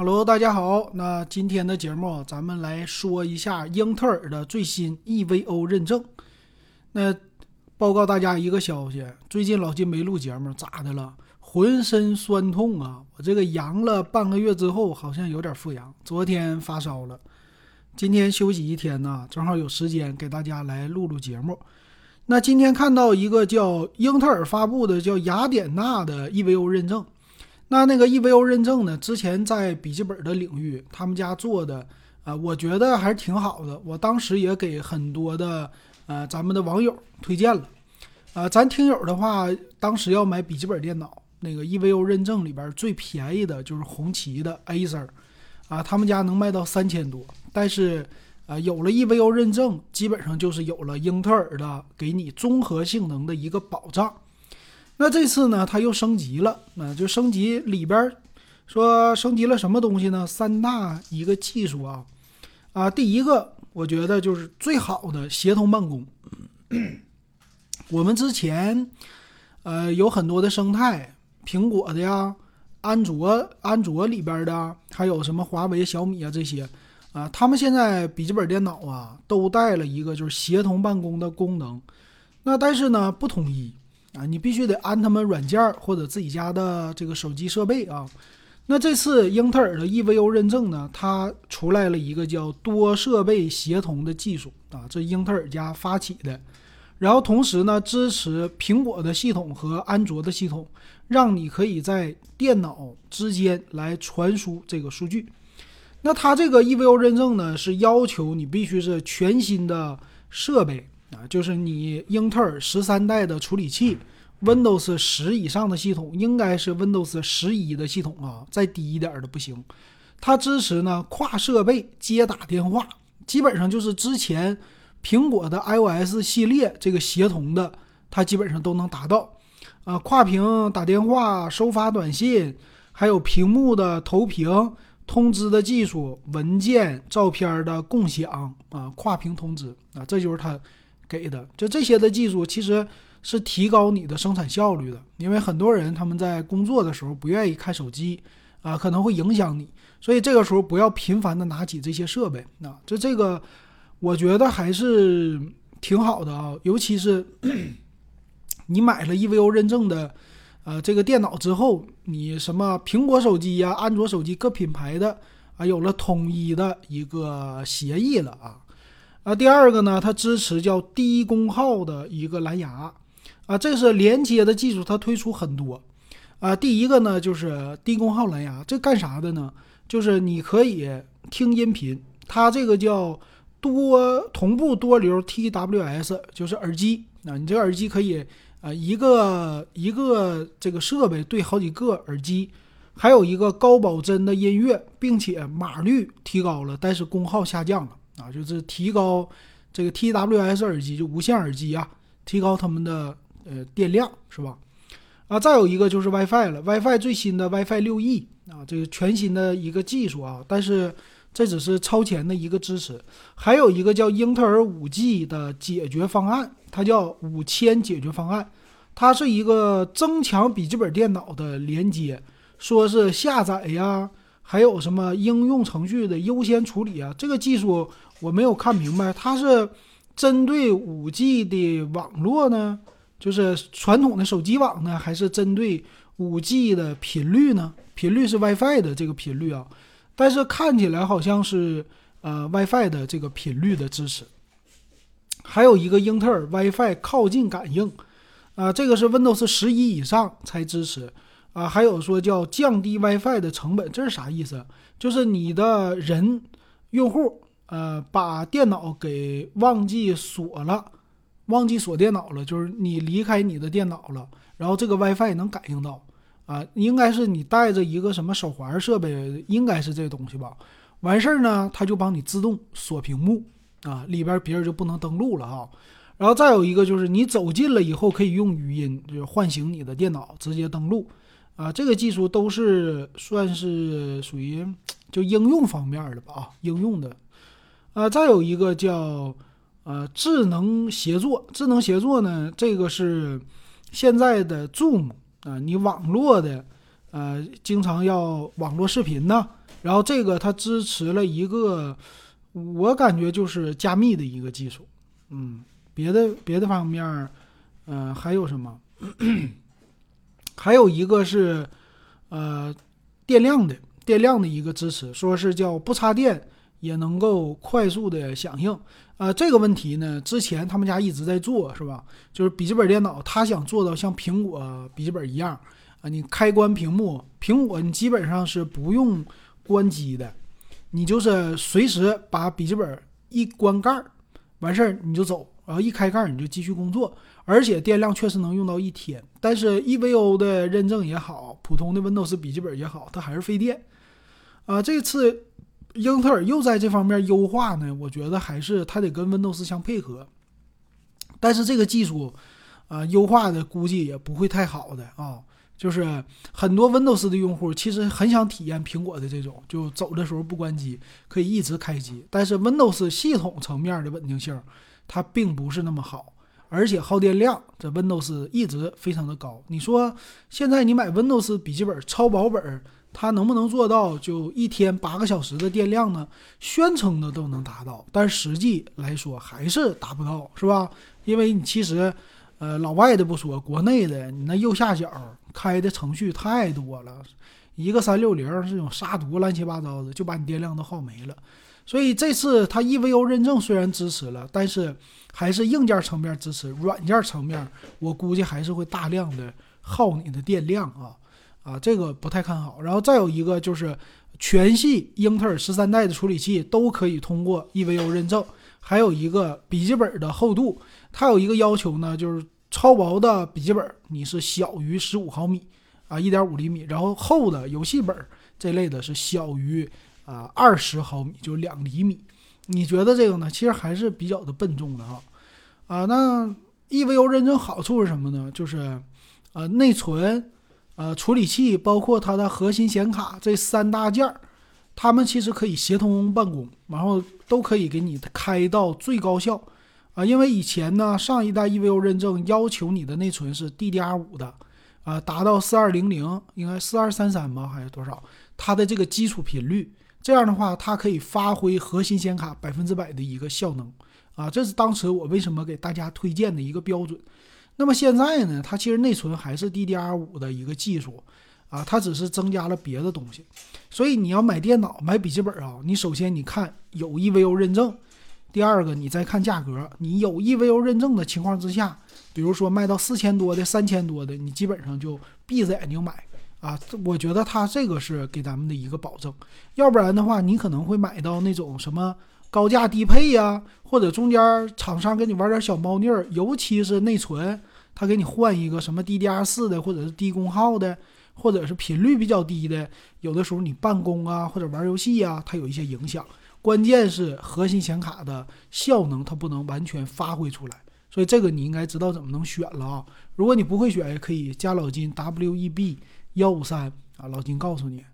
Hello，大家好。那今天的节目，咱们来说一下英特尔的最新 EVO 认证。那报告大家一个消息：最近老金没录节目，咋的了？浑身酸痛啊！我这个阳了半个月之后，好像有点复阳。昨天发烧了，今天休息一天呢，正好有时间给大家来录录节目。那今天看到一个叫英特尔发布的叫雅典娜的 EVO 认证。那那个 EVO 认证呢？之前在笔记本的领域，他们家做的，呃，我觉得还是挺好的。我当时也给很多的，呃，咱们的网友推荐了。呃，咱听友的话，当时要买笔记本电脑，那个 EVO 认证里边最便宜的就是红旗的 Acer，啊，他们家能卖到三千多。但是，呃，有了 EVO 认证，基本上就是有了英特尔的给你综合性能的一个保障。那这次呢，它又升级了，那就升级里边说升级了什么东西呢？三大一个技术啊，啊，第一个我觉得就是最好的协同办公。我们之前呃有很多的生态，苹果的呀，安卓安卓里边的，还有什么华为、小米啊这些啊，他们现在笔记本电脑啊都带了一个就是协同办公的功能，那但是呢不统一。啊，你必须得安他们软件或者自己家的这个手机设备啊。那这次英特尔的 EVO 认证呢，它出来了一个叫多设备协同的技术啊，这英特尔家发起的。然后同时呢，支持苹果的系统和安卓的系统，让你可以在电脑之间来传输这个数据。那它这个 EVO 认证呢，是要求你必须是全新的设备。啊，就是你英特尔十三代的处理器，Windows 十以上的系统应该是 Windows 十一的系统啊，再低一点的不行。它支持呢跨设备接打电话，基本上就是之前苹果的 iOS 系列这个协同的，它基本上都能达到。啊，跨屏打电话、收发短信，还有屏幕的投屏、通知的技术、文件、照片的共享啊，跨屏通知啊，这就是它。给的就这些的技术，其实是提高你的生产效率的。因为很多人他们在工作的时候不愿意看手机啊，可能会影响你，所以这个时候不要频繁的拿起这些设备啊。这这个我觉得还是挺好的啊，尤其是你买了 EVO 认证的呃这个电脑之后，你什么苹果手机呀、安卓手机各品牌的啊，有了统一的一个协议了啊。啊，第二个呢，它支持叫低功耗的一个蓝牙，啊，这是连接的技术，它推出很多，啊，第一个呢就是低功耗蓝牙，这干啥的呢？就是你可以听音频，它这个叫多同步多流 TWS，就是耳机，啊，你这个耳机可以啊一个一个这个设备对好几个耳机，还有一个高保真的音乐，并且码率提高了，但是功耗下降了。啊，就是提高这个 TWS 耳机，就无线耳机啊，提高他们的呃电量，是吧？啊，再有一个就是 WiFi 了，WiFi 最新的 WiFi 六 E 啊，这个全新的一个技术啊，但是这只是超前的一个支持，还有一个叫英特尔五 G 的解决方案，它叫五千解决方案，它是一个增强笔记本电脑的连接，说是下载呀。还有什么应用程序的优先处理啊？这个技术我没有看明白，它是针对五 G 的网络呢，就是传统的手机网呢，还是针对五 G 的频率呢？频率是 WiFi 的这个频率啊，但是看起来好像是呃 WiFi 的这个频率的支持。还有一个英特尔 WiFi 靠近感应，啊，这个是 Windows 十一以上才支持。啊，还有说叫降低 WiFi 的成本，这是啥意思？就是你的人用户，呃，把电脑给忘记锁了，忘记锁电脑了，就是你离开你的电脑了，然后这个 WiFi 能感应到，啊，应该是你带着一个什么手环设备，应该是这东西吧？完事儿呢，它就帮你自动锁屏幕，啊，里边别人就不能登录了啊。然后再有一个就是你走近了以后可以用语音，就是唤醒你的电脑，直接登录。啊，这个技术都是算是属于就应用方面的吧？啊，应用的。啊，再有一个叫呃智能协作，智能协作呢，这个是现在的 Zoom 啊，你网络的呃经常要网络视频呢，然后这个它支持了一个，我感觉就是加密的一个技术。嗯，别的别的方面，嗯，还有什么？还有一个是，呃，电量的电量的一个支持，说是叫不插电也能够快速的响应。呃，这个问题呢，之前他们家一直在做，是吧？就是笔记本电脑，他想做到像苹果笔记本一样啊，你开关屏幕，苹果你基本上是不用关机的，你就是随时把笔记本一关盖儿，完事儿你就走，然后一开盖你就继续工作。而且电量确实能用到一天，但是 EVO 的认证也好，普通的 Windows 笔记本也好，它还是费电。啊，这次英特尔又在这方面优化呢，我觉得还是它得跟 Windows 相配合。但是这个技术，啊，优化的估计也不会太好的啊。就是很多 Windows 的用户其实很想体验苹果的这种，就走的时候不关机，可以一直开机。但是 Windows 系统层面的稳定性，它并不是那么好。而且耗电量，这 Windows 一直非常的高。你说现在你买 Windows 笔记本超薄本，它能不能做到就一天八个小时的电量呢？宣称的都能达到，但实际来说还是达不到，是吧？因为你其实，呃，老外的不说，国内的你那右下角开的程序太多了，一个三六零这种杀毒乱七八糟的，就把你电量都耗没了。所以这次它 EVO 认证虽然支持了，但是还是硬件层面支持，软件层面我估计还是会大量的耗你的电量啊啊，这个不太看好。然后再有一个就是全系英特尔十三代的处理器都可以通过 EVO 认证，还有一个笔记本的厚度，它有一个要求呢，就是超薄的笔记本你是小于十五毫米啊，一点五厘米，然后厚的游戏本这类的是小于。啊，二十毫米就两厘米，你觉得这个呢？其实还是比较的笨重的哈。啊，那 EVO 认证好处是什么呢？就是，呃，内存、呃，处理器，包括它的核心显卡这三大件儿，它们其实可以协同办公，然后都可以给你开到最高效。啊，因为以前呢，上一代 EVO 认证要求你的内存是 DDR5 的，啊，达到四二零零，应该四二三三吧，还是多少？它的这个基础频率。这样的话，它可以发挥核心显卡百分之百的一个效能啊！这是当时我为什么给大家推荐的一个标准。那么现在呢，它其实内存还是 DDR5 的一个技术啊，它只是增加了别的东西。所以你要买电脑、买笔记本啊，你首先你看有 EVO 认证，第二个你再看价格。你有 EVO 认证的情况之下，比如说卖到四千多的、三千多的，你基本上就闭着眼睛买。啊，我觉得它这个是给咱们的一个保证，要不然的话，你可能会买到那种什么高价低配呀，或者中间厂商给你玩点小猫腻儿，尤其是内存，他给你换一个什么 DDR 四的，或者是低功耗的，或者是频率比较低的，有的时候你办公啊或者玩游戏啊，它有一些影响。关键是核心显卡的效能它不能完全发挥出来，所以这个你应该知道怎么能选了啊。如果你不会选，也可以加老金 WEB。幺五三啊，老金告诉你。